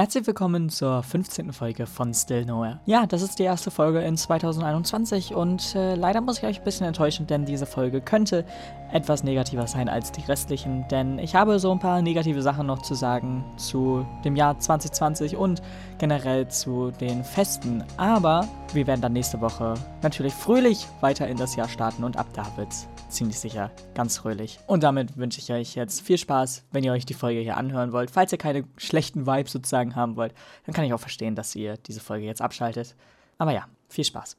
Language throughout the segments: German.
Herzlich willkommen zur 15. Folge von Still Nowhere. Ja, das ist die erste Folge in 2021 und äh, leider muss ich euch ein bisschen enttäuschen, denn diese Folge könnte etwas negativer sein als die restlichen, denn ich habe so ein paar negative Sachen noch zu sagen zu dem Jahr 2020 und generell zu den Festen. Aber wir werden dann nächste Woche natürlich fröhlich weiter in das Jahr starten und ab da wird's ziemlich sicher ganz fröhlich. Und damit wünsche ich euch jetzt viel Spaß, wenn ihr euch die Folge hier anhören wollt. Falls ihr keine schlechten Vibes sozusagen haben wollt, dann kann ich auch verstehen, dass ihr diese Folge jetzt abschaltet. Aber ja, viel Spaß.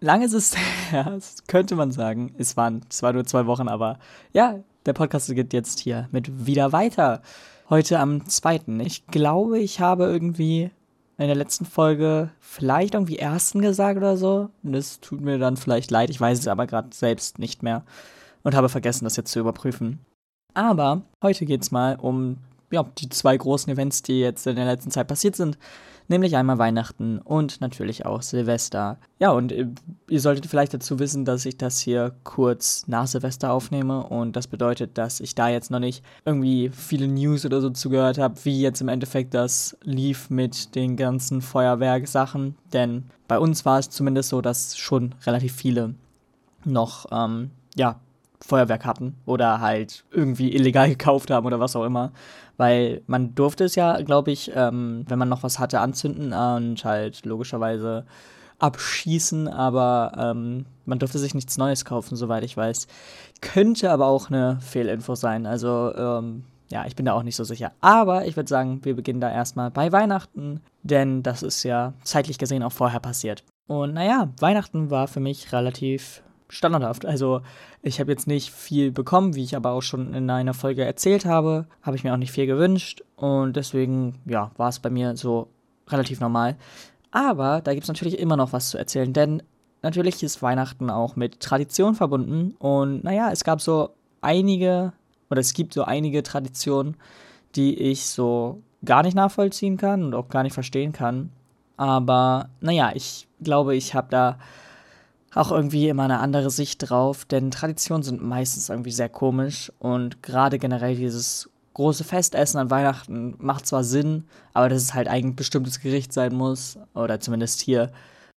Lange ist es her, könnte man sagen. Es waren zwar nur zwei Wochen, aber ja, der Podcast geht jetzt hier mit wieder weiter. Heute am 2. Ich glaube, ich habe irgendwie in der letzten Folge vielleicht irgendwie ersten gesagt oder so. Und das tut mir dann vielleicht leid. Ich weiß es aber gerade selbst nicht mehr und habe vergessen, das jetzt zu überprüfen. Aber heute geht es mal um ja, die zwei großen Events, die jetzt in der letzten Zeit passiert sind nämlich einmal Weihnachten und natürlich auch Silvester. Ja, und äh, ihr solltet vielleicht dazu wissen, dass ich das hier kurz nach Silvester aufnehme und das bedeutet, dass ich da jetzt noch nicht irgendwie viele News oder so zugehört habe, wie jetzt im Endeffekt das lief mit den ganzen Feuerwerksachen, denn bei uns war es zumindest so, dass schon relativ viele noch, ähm, ja, Feuerwerk hatten oder halt irgendwie illegal gekauft haben oder was auch immer. Weil man durfte es ja, glaube ich, ähm, wenn man noch was hatte, anzünden und halt logischerweise abschießen, aber ähm, man durfte sich nichts Neues kaufen, soweit ich weiß. Könnte aber auch eine Fehlinfo sein. Also, ähm, ja, ich bin da auch nicht so sicher. Aber ich würde sagen, wir beginnen da erstmal bei Weihnachten, denn das ist ja zeitlich gesehen auch vorher passiert. Und naja, Weihnachten war für mich relativ standardhaft. Also ich habe jetzt nicht viel bekommen, wie ich aber auch schon in einer Folge erzählt habe. Habe ich mir auch nicht viel gewünscht und deswegen, ja, war es bei mir so relativ normal. Aber da gibt es natürlich immer noch was zu erzählen, denn natürlich ist Weihnachten auch mit Tradition verbunden und naja, es gab so einige, oder es gibt so einige Traditionen, die ich so gar nicht nachvollziehen kann und auch gar nicht verstehen kann. Aber naja, ich glaube, ich habe da auch irgendwie immer eine andere Sicht drauf, denn Traditionen sind meistens irgendwie sehr komisch und gerade generell dieses große Festessen an Weihnachten macht zwar Sinn, aber dass es halt ein bestimmtes Gericht sein muss oder zumindest hier,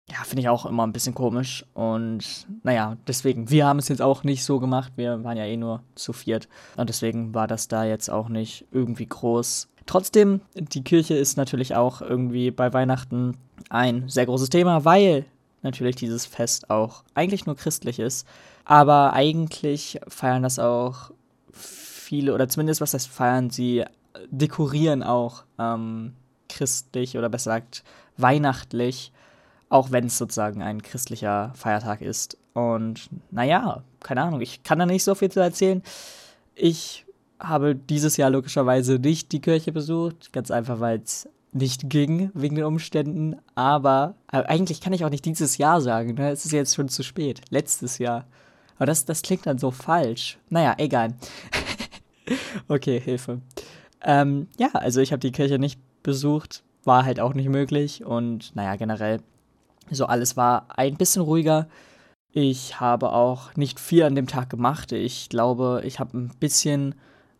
ja, finde ich auch immer ein bisschen komisch und naja, deswegen, wir haben es jetzt auch nicht so gemacht, wir waren ja eh nur zu viert und deswegen war das da jetzt auch nicht irgendwie groß. Trotzdem, die Kirche ist natürlich auch irgendwie bei Weihnachten ein sehr großes Thema, weil natürlich dieses Fest auch eigentlich nur christlich ist. Aber eigentlich feiern das auch viele, oder zumindest was heißt feiern, sie dekorieren auch ähm, christlich oder besser gesagt weihnachtlich, auch wenn es sozusagen ein christlicher Feiertag ist. Und naja, keine Ahnung, ich kann da nicht so viel zu erzählen. Ich habe dieses Jahr logischerweise nicht die Kirche besucht, ganz einfach, weil es nicht ging wegen den Umständen, aber, aber, eigentlich kann ich auch nicht dieses Jahr sagen, ne? Es ist jetzt schon zu spät. Letztes Jahr. Aber das, das klingt dann so falsch. Naja, egal. okay, Hilfe. Ähm, ja, also ich habe die Kirche nicht besucht, war halt auch nicht möglich und naja, generell, so alles war ein bisschen ruhiger. Ich habe auch nicht viel an dem Tag gemacht. Ich glaube, ich habe ein bisschen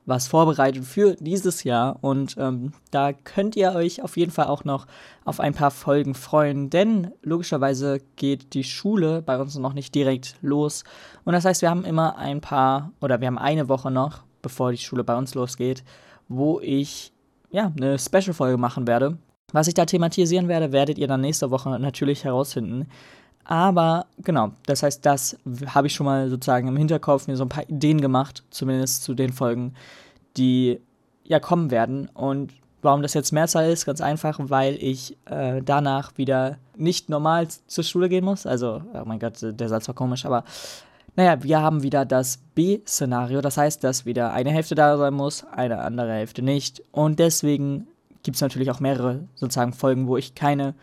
was vorbereitet für dieses Jahr und ähm, da könnt ihr euch auf jeden Fall auch noch auf ein paar Folgen freuen, denn logischerweise geht die Schule bei uns noch nicht direkt los und das heißt, wir haben immer ein paar oder wir haben eine Woche noch, bevor die Schule bei uns losgeht, wo ich ja eine Special-Folge machen werde. Was ich da thematisieren werde, werdet ihr dann nächste Woche natürlich herausfinden. Aber genau, das heißt, das habe ich schon mal sozusagen im Hinterkopf mir so ein paar Ideen gemacht, zumindest zu den Folgen, die ja kommen werden. Und warum das jetzt Mehrzahl ist, ganz einfach, weil ich äh, danach wieder nicht normal zur Schule gehen muss. Also, oh mein Gott, der Satz war komisch, aber naja, wir haben wieder das B-Szenario. Das heißt, dass wieder eine Hälfte da sein muss, eine andere Hälfte nicht. Und deswegen gibt es natürlich auch mehrere sozusagen Folgen, wo ich keine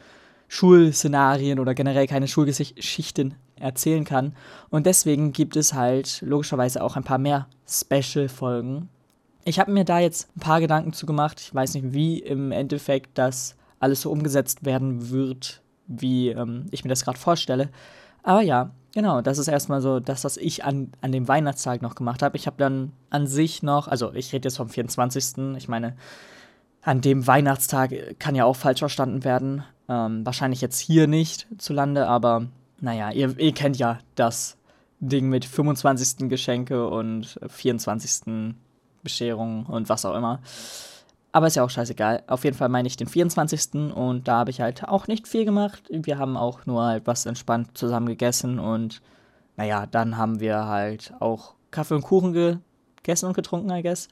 Schulszenarien oder generell keine Schulgeschichten erzählen kann. Und deswegen gibt es halt logischerweise auch ein paar mehr Special-Folgen. Ich habe mir da jetzt ein paar Gedanken zu gemacht. Ich weiß nicht, wie im Endeffekt das alles so umgesetzt werden wird, wie ähm, ich mir das gerade vorstelle. Aber ja, genau, das ist erstmal so das, was ich an, an dem Weihnachtstag noch gemacht habe. Ich habe dann an sich noch, also ich rede jetzt vom 24. Ich meine, an dem Weihnachtstag kann ja auch falsch verstanden werden. Ähm, wahrscheinlich jetzt hier nicht zu Lande, aber naja, ihr, ihr kennt ja das Ding mit 25. Geschenke und 24. Bescherung und was auch immer. Aber ist ja auch scheißegal. Auf jeden Fall meine ich den 24. und da habe ich halt auch nicht viel gemacht. Wir haben auch nur halt was entspannt zusammen gegessen und naja, dann haben wir halt auch Kaffee und Kuchen gegessen und getrunken, I guess.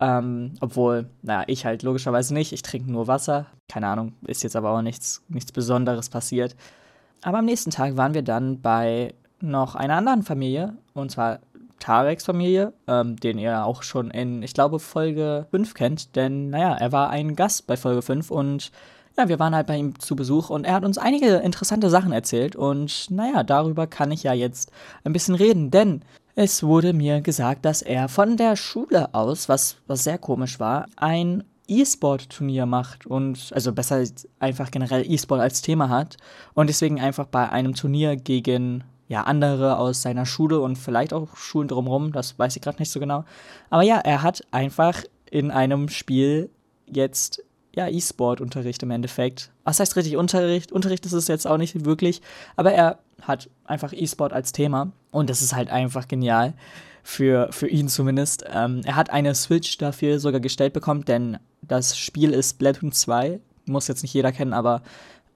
Ähm, obwohl, naja, ich halt logischerweise nicht. Ich trinke nur Wasser. Keine Ahnung, ist jetzt aber auch nichts, nichts Besonderes passiert. Aber am nächsten Tag waren wir dann bei noch einer anderen Familie, und zwar Tareks Familie, ähm, den ihr auch schon in, ich glaube, Folge 5 kennt, denn, naja, er war ein Gast bei Folge 5 und ja, wir waren halt bei ihm zu Besuch und er hat uns einige interessante Sachen erzählt und, naja, darüber kann ich ja jetzt ein bisschen reden, denn es wurde mir gesagt, dass er von der Schule aus, was, was sehr komisch war, ein E-Sport-Turnier macht und also besser einfach generell E-Sport als Thema hat und deswegen einfach bei einem Turnier gegen ja andere aus seiner Schule und vielleicht auch Schulen drumherum, das weiß ich gerade nicht so genau. Aber ja, er hat einfach in einem Spiel jetzt ja E-Sport-Unterricht im Endeffekt. Was heißt richtig Unterricht? Unterricht ist es jetzt auch nicht wirklich, aber er hat einfach E-Sport als Thema und das ist halt einfach genial für, für ihn zumindest. Ähm, er hat eine Switch dafür sogar gestellt bekommen, denn das Spiel ist Splatoon 2. Muss jetzt nicht jeder kennen, aber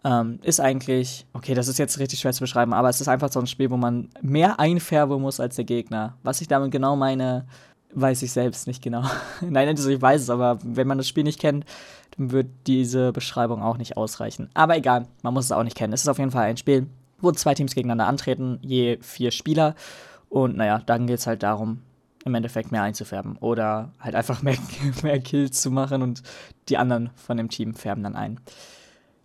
ähm, ist eigentlich, okay, das ist jetzt richtig schwer zu beschreiben, aber es ist einfach so ein Spiel, wo man mehr einfärben muss als der Gegner. Was ich damit genau meine, weiß ich selbst nicht genau. Nein, also ich weiß es, aber wenn man das Spiel nicht kennt, dann wird diese Beschreibung auch nicht ausreichen. Aber egal, man muss es auch nicht kennen. Es ist auf jeden Fall ein Spiel, wo zwei Teams gegeneinander antreten, je vier Spieler. Und naja, dann geht es halt darum, im Endeffekt mehr einzufärben oder halt einfach mehr, mehr Kills zu machen und die anderen von dem Team färben dann ein.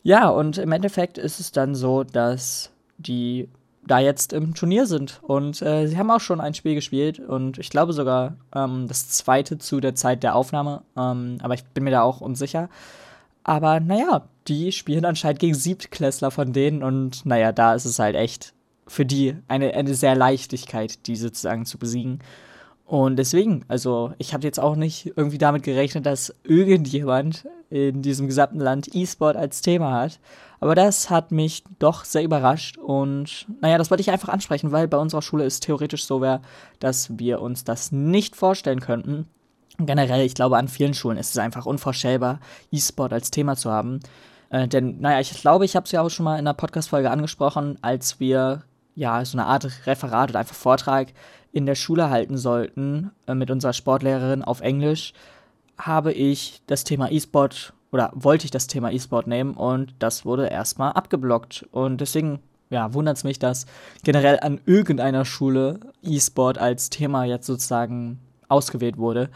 Ja, und im Endeffekt ist es dann so, dass die da jetzt im Turnier sind und äh, sie haben auch schon ein Spiel gespielt und ich glaube sogar ähm, das zweite zu der Zeit der Aufnahme, ähm, aber ich bin mir da auch unsicher. Aber naja, die spielen anscheinend gegen Siebtklässler von denen und naja, da ist es halt echt für die eine, eine sehr Leichtigkeit, die sozusagen zu besiegen. Und deswegen, also ich habe jetzt auch nicht irgendwie damit gerechnet, dass irgendjemand in diesem gesamten Land E-Sport als Thema hat. Aber das hat mich doch sehr überrascht und naja, das wollte ich einfach ansprechen, weil bei unserer Schule es theoretisch so wäre, dass wir uns das nicht vorstellen könnten. Generell, ich glaube, an vielen Schulen ist es einfach unvorstellbar, E-Sport als Thema zu haben. Äh, denn, naja, ich glaube, ich habe es ja auch schon mal in einer Podcast-Folge angesprochen, als wir ja so eine Art Referat oder einfach Vortrag in der Schule halten sollten äh, mit unserer Sportlehrerin auf Englisch, habe ich das Thema E-Sport oder wollte ich das Thema E-Sport nehmen und das wurde erstmal abgeblockt. Und deswegen, ja, wundert es mich, dass generell an irgendeiner Schule E-Sport als Thema jetzt sozusagen ausgewählt wurde.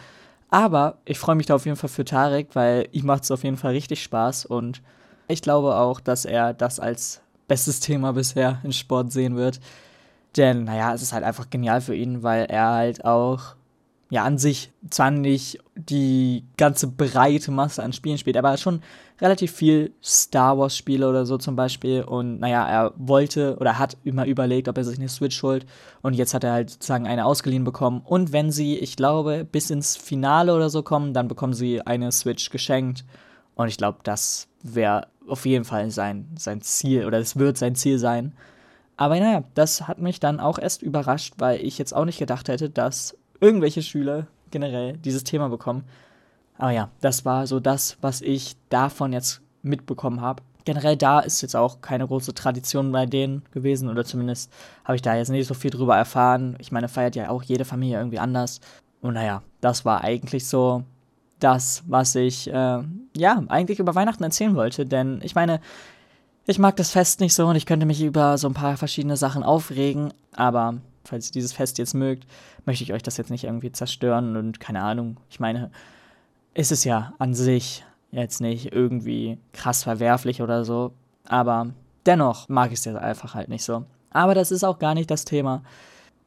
Aber ich freue mich da auf jeden Fall für Tarek, weil ihm macht es auf jeden Fall richtig Spaß und ich glaube auch, dass er das als bestes Thema bisher in Sport sehen wird. Denn, naja, es ist halt einfach genial für ihn, weil er halt auch, ja, an sich zwar nicht die ganze breite Masse an Spielen spielt, aber schon relativ viel Star Wars-Spiele oder so zum Beispiel. Und, naja, er wollte oder hat immer überlegt, ob er sich eine Switch holt. Und jetzt hat er halt sozusagen eine ausgeliehen bekommen. Und wenn sie, ich glaube, bis ins Finale oder so kommen, dann bekommen sie eine Switch geschenkt. Und ich glaube, das wäre auf jeden Fall sein, sein Ziel oder es wird sein Ziel sein. Aber naja, das hat mich dann auch erst überrascht, weil ich jetzt auch nicht gedacht hätte, dass irgendwelche Schüler generell dieses Thema bekommen. Aber ja, das war so das, was ich davon jetzt mitbekommen habe. Generell da ist jetzt auch keine große Tradition bei denen gewesen oder zumindest habe ich da jetzt nicht so viel drüber erfahren. Ich meine, feiert ja auch jede Familie irgendwie anders. Und naja, das war eigentlich so das, was ich äh, ja eigentlich über Weihnachten erzählen wollte. Denn ich meine, ich mag das Fest nicht so und ich könnte mich über so ein paar verschiedene Sachen aufregen, aber falls ihr dieses Fest jetzt mögt, möchte ich euch das jetzt nicht irgendwie zerstören und keine Ahnung. Ich meine, ist es ja an sich jetzt nicht irgendwie krass verwerflich oder so, aber dennoch mag ich es jetzt einfach halt nicht so. Aber das ist auch gar nicht das Thema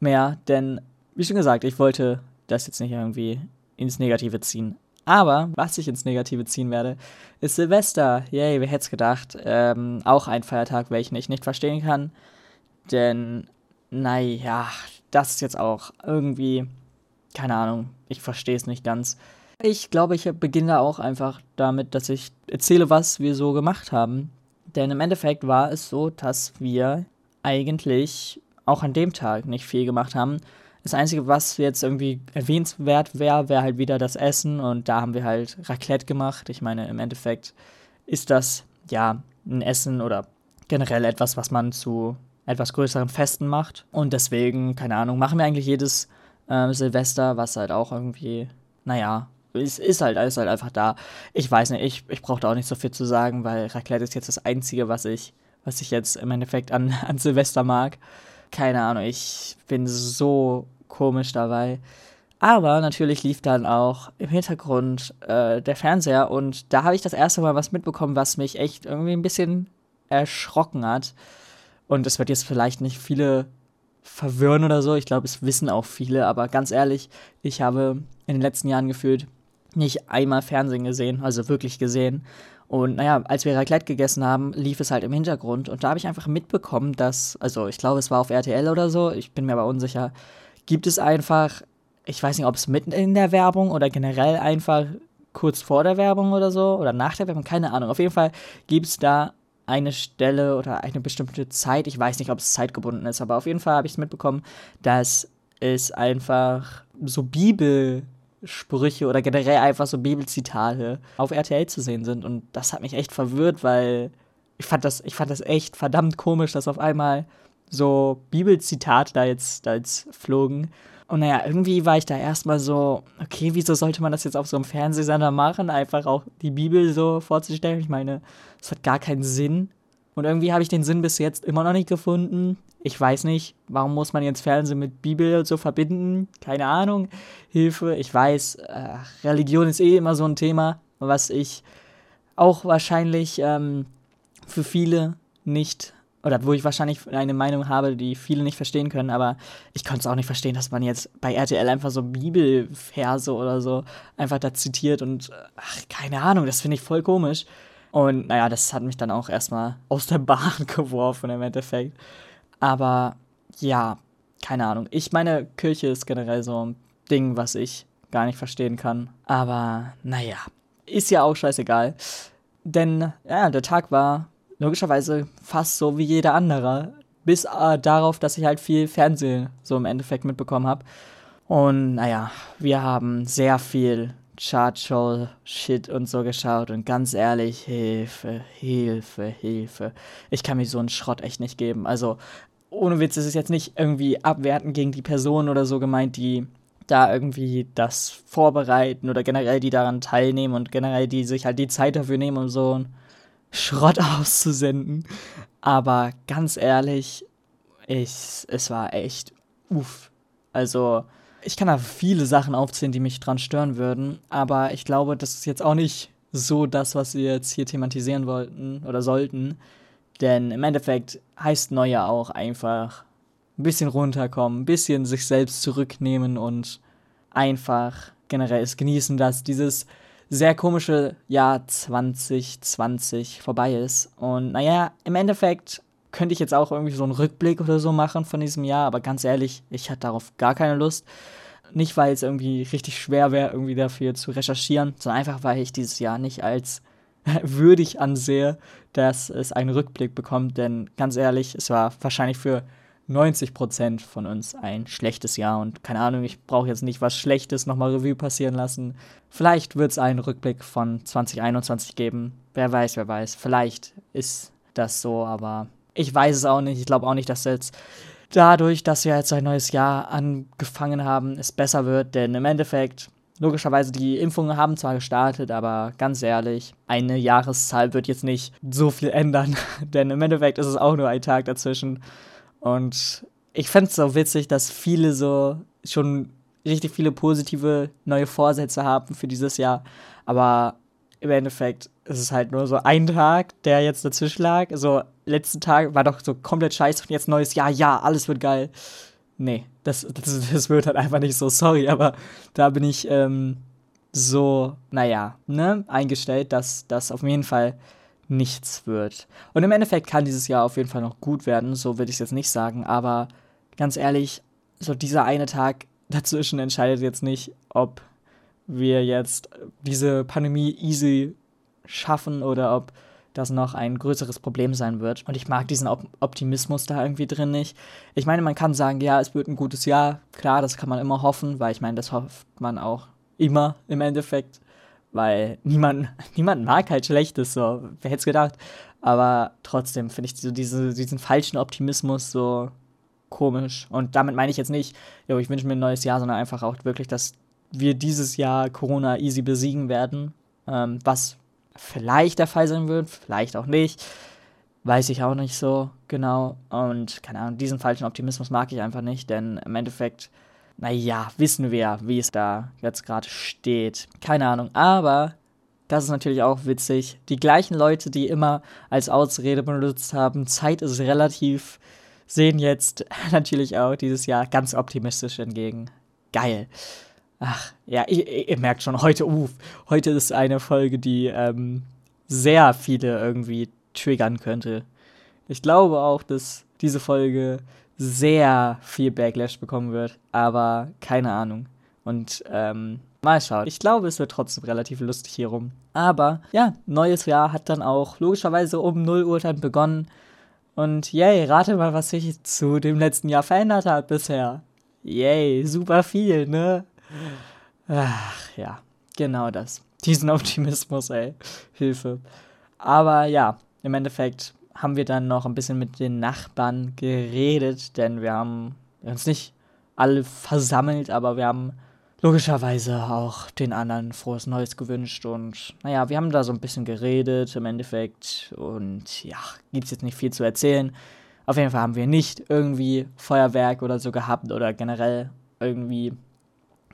mehr, denn wie schon gesagt, ich wollte das jetzt nicht irgendwie ins Negative ziehen. Aber was ich ins Negative ziehen werde, ist Silvester. Yay, wer hätte es gedacht? Ähm, auch ein Feiertag, welchen ich nicht verstehen kann. Denn, naja, das ist jetzt auch irgendwie, keine Ahnung, ich verstehe es nicht ganz. Ich glaube, ich beginne auch einfach damit, dass ich erzähle, was wir so gemacht haben. Denn im Endeffekt war es so, dass wir eigentlich auch an dem Tag nicht viel gemacht haben. Das Einzige, was jetzt irgendwie erwähnenswert wäre, wäre halt wieder das Essen und da haben wir halt Raclette gemacht. Ich meine, im Endeffekt ist das ja ein Essen oder generell etwas, was man zu etwas größeren Festen macht. Und deswegen, keine Ahnung, machen wir eigentlich jedes äh, Silvester, was halt auch irgendwie, naja, es ist halt, ist halt einfach da. Ich weiß nicht, ich, ich brauche da auch nicht so viel zu sagen, weil Raclette ist jetzt das Einzige, was ich, was ich jetzt im Endeffekt an, an Silvester mag. Keine Ahnung, ich bin so komisch dabei. Aber natürlich lief dann auch im Hintergrund äh, der Fernseher und da habe ich das erste Mal was mitbekommen, was mich echt irgendwie ein bisschen erschrocken hat. Und es wird jetzt vielleicht nicht viele verwirren oder so. Ich glaube, es wissen auch viele, aber ganz ehrlich, ich habe in den letzten Jahren gefühlt nicht einmal Fernsehen gesehen, also wirklich gesehen. Und naja, als wir Raclette gegessen haben, lief es halt im Hintergrund und da habe ich einfach mitbekommen, dass, also ich glaube, es war auf RTL oder so, ich bin mir aber unsicher, gibt es einfach, ich weiß nicht, ob es mitten in der Werbung oder generell einfach kurz vor der Werbung oder so oder nach der Werbung, keine Ahnung. Auf jeden Fall gibt es da eine Stelle oder eine bestimmte Zeit, ich weiß nicht, ob es zeitgebunden ist, aber auf jeden Fall habe ich es mitbekommen, dass es einfach so Bibelsprüche oder generell einfach so Bibelzitate auf RTL zu sehen sind und das hat mich echt verwirrt, weil ich fand das, ich fand das echt verdammt komisch, dass auf einmal so Bibelzitate da jetzt, da jetzt flogen. Und naja, irgendwie war ich da erstmal so, okay, wieso sollte man das jetzt auf so einem Fernsehsender machen? Einfach auch die Bibel so vorzustellen. Ich meine, es hat gar keinen Sinn. Und irgendwie habe ich den Sinn bis jetzt immer noch nicht gefunden. Ich weiß nicht, warum muss man jetzt Fernsehen mit Bibel so verbinden? Keine Ahnung. Hilfe. Ich weiß, äh, Religion ist eh immer so ein Thema, was ich auch wahrscheinlich ähm, für viele nicht oder wo ich wahrscheinlich eine Meinung habe, die viele nicht verstehen können, aber ich konnte es auch nicht verstehen, dass man jetzt bei RTL einfach so Bibelverse oder so einfach da zitiert und ach, keine Ahnung, das finde ich voll komisch. Und naja, das hat mich dann auch erstmal aus der Bahn geworfen im Endeffekt. Aber ja, keine Ahnung. Ich meine, Kirche ist generell so ein Ding, was ich gar nicht verstehen kann. Aber naja, ist ja auch scheißegal. Denn ja, der Tag war logischerweise fast so wie jeder andere. Bis äh, darauf, dass ich halt viel Fernsehen so im Endeffekt mitbekommen habe. Und naja, wir haben sehr viel Chart-Show-Shit und so geschaut und ganz ehrlich, Hilfe, Hilfe, Hilfe. Ich kann mir so einen Schrott echt nicht geben. Also, ohne Witz ist es jetzt nicht irgendwie abwertend gegen die Person oder so gemeint, die da irgendwie das vorbereiten oder generell die daran teilnehmen und generell die sich halt die Zeit dafür nehmen und so. Schrott auszusenden. Aber ganz ehrlich, ich, es war echt uff. Also, ich kann da viele Sachen aufzählen, die mich dran stören würden, aber ich glaube, das ist jetzt auch nicht so das, was wir jetzt hier thematisieren wollten oder sollten. Denn im Endeffekt heißt Neujahr auch einfach ein bisschen runterkommen, ein bisschen sich selbst zurücknehmen und einfach generell es genießen, dass dieses sehr komische Jahr 2020 vorbei ist. Und naja, im Endeffekt könnte ich jetzt auch irgendwie so einen Rückblick oder so machen von diesem Jahr, aber ganz ehrlich, ich hatte darauf gar keine Lust. Nicht, weil es irgendwie richtig schwer wäre, irgendwie dafür zu recherchieren, sondern einfach, weil ich dieses Jahr nicht als würdig ansehe, dass es einen Rückblick bekommt. Denn ganz ehrlich, es war wahrscheinlich für 90 Prozent von uns ein schlechtes Jahr. Und keine Ahnung, ich brauche jetzt nicht was Schlechtes nochmal Revue passieren lassen. Vielleicht wird es einen Rückblick von 2021 geben. Wer weiß, wer weiß. Vielleicht ist das so, aber ich weiß es auch nicht. Ich glaube auch nicht, dass jetzt dadurch, dass wir jetzt ein neues Jahr angefangen haben, es besser wird. Denn im Endeffekt, logischerweise, die Impfungen haben zwar gestartet, aber ganz ehrlich, eine Jahreszahl wird jetzt nicht so viel ändern. Denn im Endeffekt ist es auch nur ein Tag dazwischen. Und ich fände es so witzig, dass viele so schon richtig viele positive neue Vorsätze haben für dieses Jahr. Aber im Endeffekt ist es halt nur so ein Tag, der jetzt dazwischen lag. So, letzten Tag war doch so komplett scheiße und jetzt neues Jahr, ja, alles wird geil. Nee, das, das, das wird halt einfach nicht so, sorry, aber da bin ich ähm, so, naja, ne, eingestellt, dass das auf jeden Fall nichts wird. Und im Endeffekt kann dieses Jahr auf jeden Fall noch gut werden, so würde ich es jetzt nicht sagen, aber ganz ehrlich, so dieser eine Tag dazwischen entscheidet jetzt nicht, ob wir jetzt diese Pandemie easy schaffen oder ob das noch ein größeres Problem sein wird. Und ich mag diesen Op Optimismus da irgendwie drin nicht. Ich meine, man kann sagen, ja, es wird ein gutes Jahr. Klar, das kann man immer hoffen, weil ich meine, das hofft man auch immer im Endeffekt. Weil niemand, niemand mag halt Schlechtes, so. Wer hätte es gedacht? Aber trotzdem finde ich so diese, diesen falschen Optimismus so komisch. Und damit meine ich jetzt nicht, jo, ich wünsche mir ein neues Jahr, sondern einfach auch wirklich, dass wir dieses Jahr Corona easy besiegen werden. Ähm, was vielleicht der Fall sein wird, vielleicht auch nicht. Weiß ich auch nicht so genau. Und keine Ahnung, diesen falschen Optimismus mag ich einfach nicht, denn im Endeffekt, naja, wissen wir, wie es da jetzt gerade steht. Keine Ahnung. Aber das ist natürlich auch witzig. Die gleichen Leute, die immer als Ausrede benutzt haben, Zeit ist relativ, sehen jetzt natürlich auch dieses Jahr ganz optimistisch entgegen. Geil. Ach, ja, ihr, ihr merkt schon, heute, uff, heute ist eine Folge, die ähm, sehr viele irgendwie triggern könnte. Ich glaube auch, dass diese Folge sehr viel Backlash bekommen wird, aber keine Ahnung. Und ähm, mal schauen. Ich glaube, es wird trotzdem relativ lustig hier rum. Aber ja, neues Jahr hat dann auch logischerweise um 0 Uhr dann begonnen. Und yay, rate mal, was sich zu dem letzten Jahr verändert hat bisher. Yay, super viel, ne? Ach ja, genau das. Diesen Optimismus, ey. Hilfe. Aber ja, im Endeffekt haben wir dann noch ein bisschen mit den Nachbarn geredet, denn wir haben uns nicht alle versammelt, aber wir haben logischerweise auch den anderen frohes Neues gewünscht und naja, wir haben da so ein bisschen geredet im Endeffekt und ja, gibt es jetzt nicht viel zu erzählen. Auf jeden Fall haben wir nicht irgendwie Feuerwerk oder so gehabt oder generell irgendwie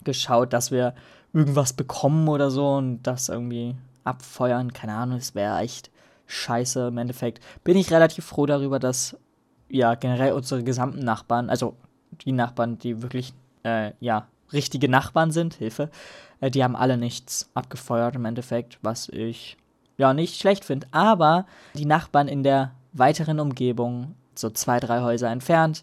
geschaut, dass wir irgendwas bekommen oder so und das irgendwie abfeuern. Keine Ahnung, es wäre echt scheiße. Im Endeffekt bin ich relativ froh darüber, dass ja generell unsere gesamten Nachbarn, also die Nachbarn, die wirklich äh, ja richtige Nachbarn sind, Hilfe, äh, die haben alle nichts abgefeuert im Endeffekt, was ich ja nicht schlecht finde. Aber die Nachbarn in der weiteren Umgebung, so zwei, drei Häuser entfernt,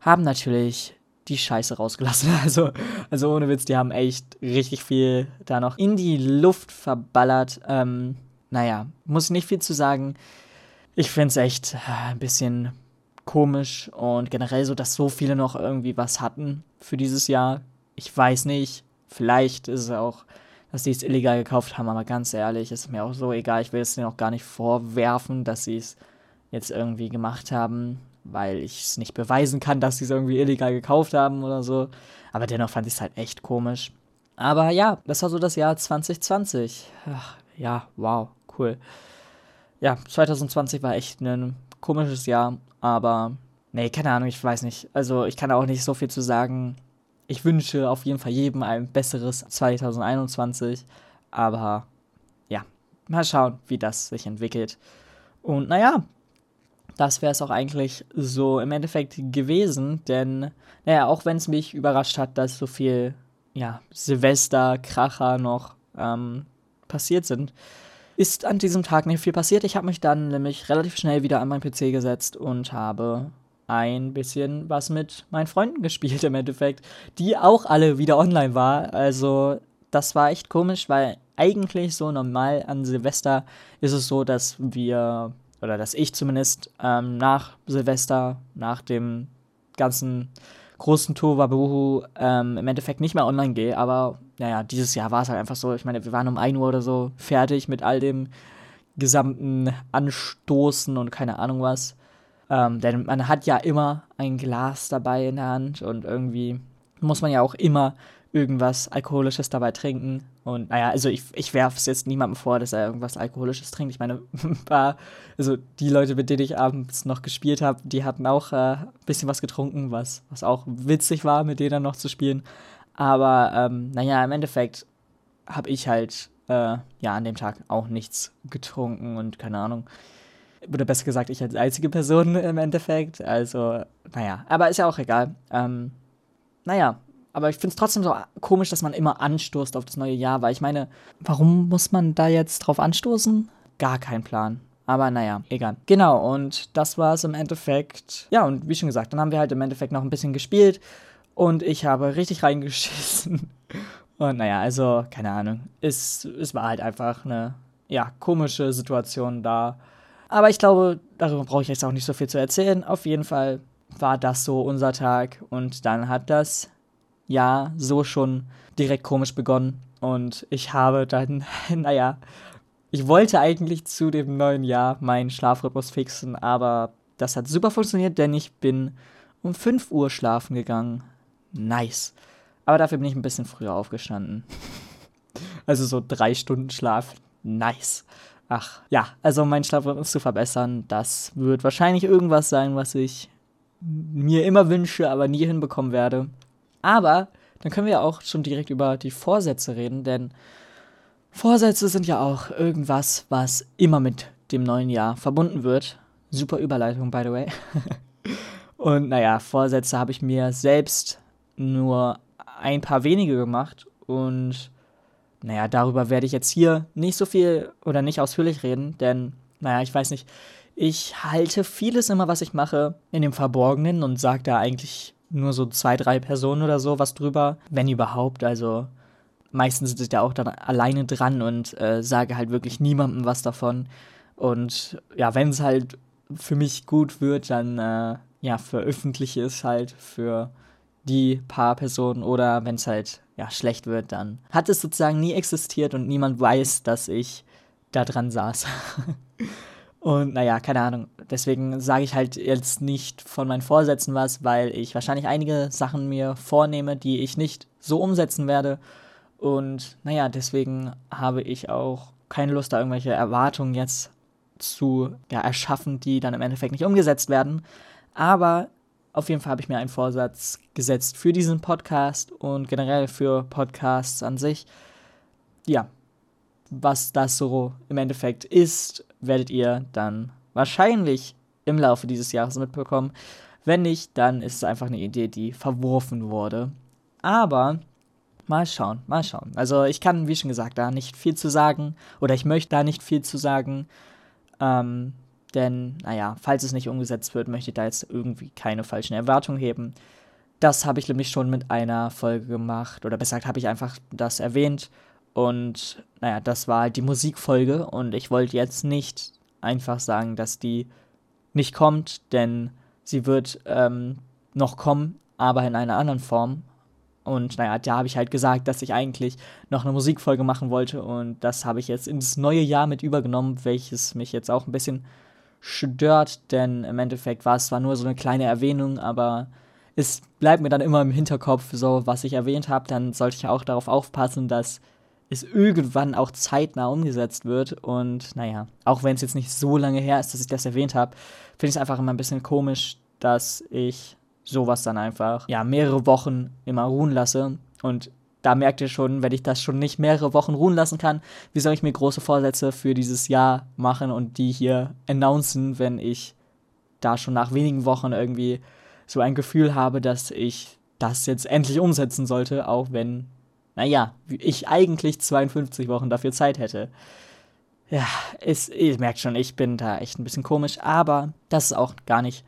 haben natürlich die Scheiße rausgelassen. Also, also ohne Witz, die haben echt richtig viel da noch in die Luft verballert. Ähm, naja, muss nicht viel zu sagen. Ich finde es echt äh, ein bisschen komisch und generell so, dass so viele noch irgendwie was hatten für dieses Jahr. Ich weiß nicht, vielleicht ist es auch, dass sie es illegal gekauft haben, aber ganz ehrlich, ist mir auch so egal. Ich will es denen auch gar nicht vorwerfen, dass sie es jetzt irgendwie gemacht haben weil ich es nicht beweisen kann, dass sie es irgendwie illegal gekauft haben oder so. Aber dennoch fand ich es halt echt komisch. Aber ja, das war so das Jahr 2020. Ach, ja, wow, cool. Ja, 2020 war echt ein komisches Jahr, aber nee, keine Ahnung, ich weiß nicht. Also ich kann auch nicht so viel zu sagen. Ich wünsche auf jeden Fall jedem ein besseres 2021, aber ja, mal schauen, wie das sich entwickelt. Und naja, das wäre es auch eigentlich so im Endeffekt gewesen, denn, naja, auch wenn es mich überrascht hat, dass so viel, ja, Silvester-Kracher noch ähm, passiert sind, ist an diesem Tag nicht viel passiert. Ich habe mich dann nämlich relativ schnell wieder an meinen PC gesetzt und habe ein bisschen was mit meinen Freunden gespielt im Endeffekt, die auch alle wieder online war. Also das war echt komisch, weil eigentlich so normal an Silvester ist es so, dass wir oder dass ich zumindest ähm, nach Silvester, nach dem ganzen großen Tour Wabuhu ähm, im Endeffekt nicht mehr online gehe. Aber naja, dieses Jahr war es halt einfach so. Ich meine, wir waren um 1 Uhr oder so fertig mit all dem gesamten Anstoßen und keine Ahnung was. Ähm, denn man hat ja immer ein Glas dabei in der Hand und irgendwie muss man ja auch immer irgendwas Alkoholisches dabei trinken. Und naja, also ich, ich werfe es jetzt niemandem vor, dass er irgendwas Alkoholisches trinkt. Ich meine, war, also die Leute, mit denen ich abends noch gespielt habe, die hatten auch äh, ein bisschen was getrunken, was, was auch witzig war, mit denen noch zu spielen. Aber ähm, naja, im Endeffekt habe ich halt äh, ja an dem Tag auch nichts getrunken und keine Ahnung. Oder besser gesagt, ich als einzige Person im Endeffekt. Also, naja, aber ist ja auch egal. Ähm, naja, aber ich finde es trotzdem so komisch, dass man immer anstoßt auf das neue Jahr, weil ich meine, warum muss man da jetzt drauf anstoßen? Gar kein Plan. Aber naja, egal. Genau, und das war es im Endeffekt. Ja, und wie schon gesagt, dann haben wir halt im Endeffekt noch ein bisschen gespielt und ich habe richtig reingeschissen. Und naja, also, keine Ahnung. Es, es war halt einfach eine, ja, komische Situation da. Aber ich glaube, darüber brauche ich jetzt auch nicht so viel zu erzählen. Auf jeden Fall war das so unser Tag. Und dann hat das Jahr so schon direkt komisch begonnen. Und ich habe dann, naja, ich wollte eigentlich zu dem neuen Jahr meinen Schlafrhythmus fixen, aber das hat super funktioniert, denn ich bin um 5 Uhr schlafen gegangen. Nice. Aber dafür bin ich ein bisschen früher aufgestanden. Also so drei Stunden Schlaf. Nice. Ach, ja, also mein Schlafrhythmus zu verbessern, das wird wahrscheinlich irgendwas sein, was ich mir immer wünsche, aber nie hinbekommen werde. Aber dann können wir ja auch schon direkt über die Vorsätze reden, denn Vorsätze sind ja auch irgendwas, was immer mit dem neuen Jahr verbunden wird. Super Überleitung, by the way. Und naja, Vorsätze habe ich mir selbst nur ein paar wenige gemacht und naja, darüber werde ich jetzt hier nicht so viel oder nicht ausführlich reden, denn naja, ich weiß nicht, ich halte vieles immer, was ich mache, in dem Verborgenen und sage da eigentlich nur so zwei, drei Personen oder so was drüber, wenn überhaupt. Also meistens sitze ich da auch dann alleine dran und äh, sage halt wirklich niemandem was davon. Und ja, wenn es halt für mich gut wird, dann äh, ja, veröffentliche es halt für die paar Personen oder wenn es halt ja schlecht wird, dann hat es sozusagen nie existiert und niemand weiß, dass ich da dran saß. Und naja, keine Ahnung. Deswegen sage ich halt jetzt nicht von meinen Vorsätzen was, weil ich wahrscheinlich einige Sachen mir vornehme, die ich nicht so umsetzen werde. Und naja, deswegen habe ich auch keine Lust, da irgendwelche Erwartungen jetzt zu ja, erschaffen, die dann im Endeffekt nicht umgesetzt werden. Aber auf jeden Fall habe ich mir einen Vorsatz gesetzt für diesen Podcast und generell für Podcasts an sich. Ja, was das so im Endeffekt ist, werdet ihr dann wahrscheinlich im Laufe dieses Jahres mitbekommen. Wenn nicht, dann ist es einfach eine Idee, die verworfen wurde. Aber mal schauen, mal schauen. Also ich kann, wie schon gesagt, da nicht viel zu sagen oder ich möchte da nicht viel zu sagen. Ähm, denn, naja, falls es nicht umgesetzt wird, möchte ich da jetzt irgendwie keine falschen Erwartungen heben. Das habe ich nämlich schon mit einer Folge gemacht. Oder besser gesagt, habe ich einfach das erwähnt. Und naja, das war halt die Musikfolge. Und ich wollte jetzt nicht einfach sagen, dass die nicht kommt, denn sie wird ähm, noch kommen, aber in einer anderen Form. Und naja, da habe ich halt gesagt, dass ich eigentlich noch eine Musikfolge machen wollte. Und das habe ich jetzt ins neue Jahr mit übergenommen, welches mich jetzt auch ein bisschen stört, denn im Endeffekt war es zwar nur so eine kleine Erwähnung, aber es bleibt mir dann immer im Hinterkopf, so was ich erwähnt habe, dann sollte ich auch darauf aufpassen, dass es irgendwann auch zeitnah umgesetzt wird. Und naja, auch wenn es jetzt nicht so lange her ist, dass ich das erwähnt habe, finde ich es einfach immer ein bisschen komisch, dass ich sowas dann einfach ja mehrere Wochen immer ruhen lasse. Und da merkt ihr schon, wenn ich das schon nicht mehrere Wochen ruhen lassen kann, wie soll ich mir große Vorsätze für dieses Jahr machen und die hier announcen, wenn ich da schon nach wenigen Wochen irgendwie so ein Gefühl habe, dass ich das jetzt endlich umsetzen sollte, auch wenn, naja, ich eigentlich 52 Wochen dafür Zeit hätte. Ja, es, ihr merkt schon, ich bin da echt ein bisschen komisch, aber das ist auch gar nicht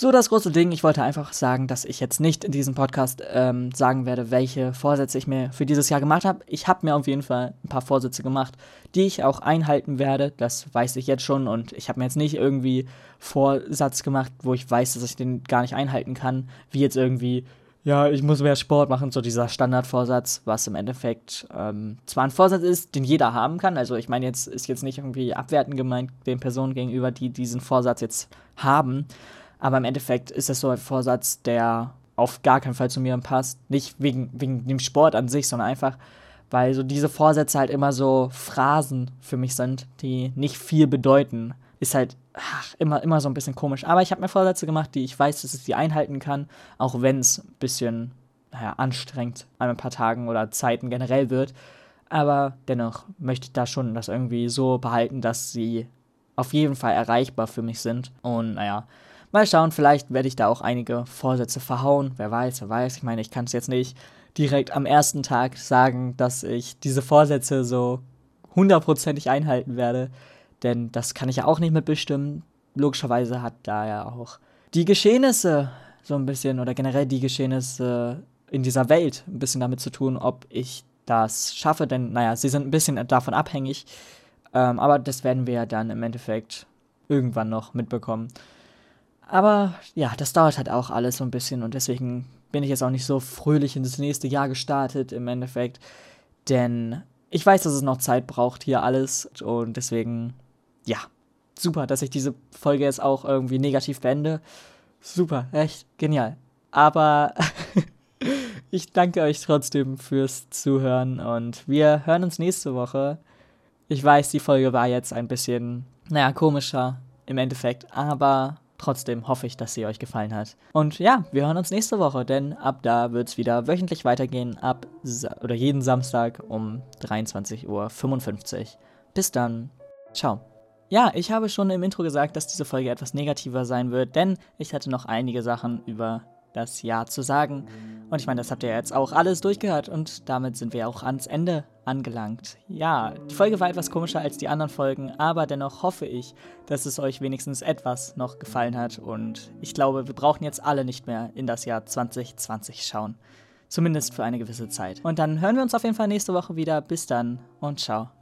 so das große Ding, ich wollte einfach sagen, dass ich jetzt nicht in diesem Podcast ähm, sagen werde, welche Vorsätze ich mir für dieses Jahr gemacht habe. Ich habe mir auf jeden Fall ein paar Vorsätze gemacht, die ich auch einhalten werde. Das weiß ich jetzt schon und ich habe mir jetzt nicht irgendwie Vorsatz gemacht, wo ich weiß, dass ich den gar nicht einhalten kann, wie jetzt irgendwie, ja, ich muss mehr Sport machen, so dieser Standardvorsatz, was im Endeffekt ähm, zwar ein Vorsatz ist, den jeder haben kann. Also ich meine, jetzt ist jetzt nicht irgendwie abwertend gemeint den Personen gegenüber, die diesen Vorsatz jetzt haben. Aber im Endeffekt ist das so ein Vorsatz, der auf gar keinen Fall zu mir passt. Nicht wegen, wegen dem Sport an sich, sondern einfach, weil so diese Vorsätze halt immer so Phrasen für mich sind, die nicht viel bedeuten. Ist halt ach, immer, immer so ein bisschen komisch. Aber ich habe mir Vorsätze gemacht, die ich weiß, dass ich die einhalten kann, auch wenn es ein bisschen naja, anstrengend an ein paar Tagen oder Zeiten generell wird. Aber dennoch möchte ich da schon das irgendwie so behalten, dass sie auf jeden Fall erreichbar für mich sind. Und naja, Mal schauen, vielleicht werde ich da auch einige Vorsätze verhauen. Wer weiß, wer weiß. Ich meine, ich kann es jetzt nicht direkt am ersten Tag sagen, dass ich diese Vorsätze so hundertprozentig einhalten werde. Denn das kann ich ja auch nicht mitbestimmen. Logischerweise hat da ja auch die Geschehnisse so ein bisschen oder generell die Geschehnisse in dieser Welt ein bisschen damit zu tun, ob ich das schaffe, denn naja, sie sind ein bisschen davon abhängig. Ähm, aber das werden wir ja dann im Endeffekt irgendwann noch mitbekommen. Aber ja, das dauert halt auch alles so ein bisschen und deswegen bin ich jetzt auch nicht so fröhlich ins nächste Jahr gestartet im Endeffekt. Denn ich weiß, dass es noch Zeit braucht hier alles und deswegen, ja, super, dass ich diese Folge jetzt auch irgendwie negativ beende. Super, echt genial. Aber ich danke euch trotzdem fürs Zuhören und wir hören uns nächste Woche. Ich weiß, die Folge war jetzt ein bisschen, naja, komischer im Endeffekt, aber Trotzdem hoffe ich, dass sie euch gefallen hat. Und ja, wir hören uns nächste Woche, denn ab da wird es wieder wöchentlich weitergehen, ab oder jeden Samstag um 23.55 Uhr. Bis dann. Ciao. Ja, ich habe schon im Intro gesagt, dass diese Folge etwas negativer sein wird, denn ich hatte noch einige Sachen über das Jahr zu sagen. Und ich meine, das habt ihr jetzt auch alles durchgehört und damit sind wir auch ans Ende angelangt. Ja, die Folge war etwas komischer als die anderen Folgen, aber dennoch hoffe ich, dass es euch wenigstens etwas noch gefallen hat und ich glaube, wir brauchen jetzt alle nicht mehr in das Jahr 2020 schauen. Zumindest für eine gewisse Zeit. Und dann hören wir uns auf jeden Fall nächste Woche wieder. Bis dann und ciao.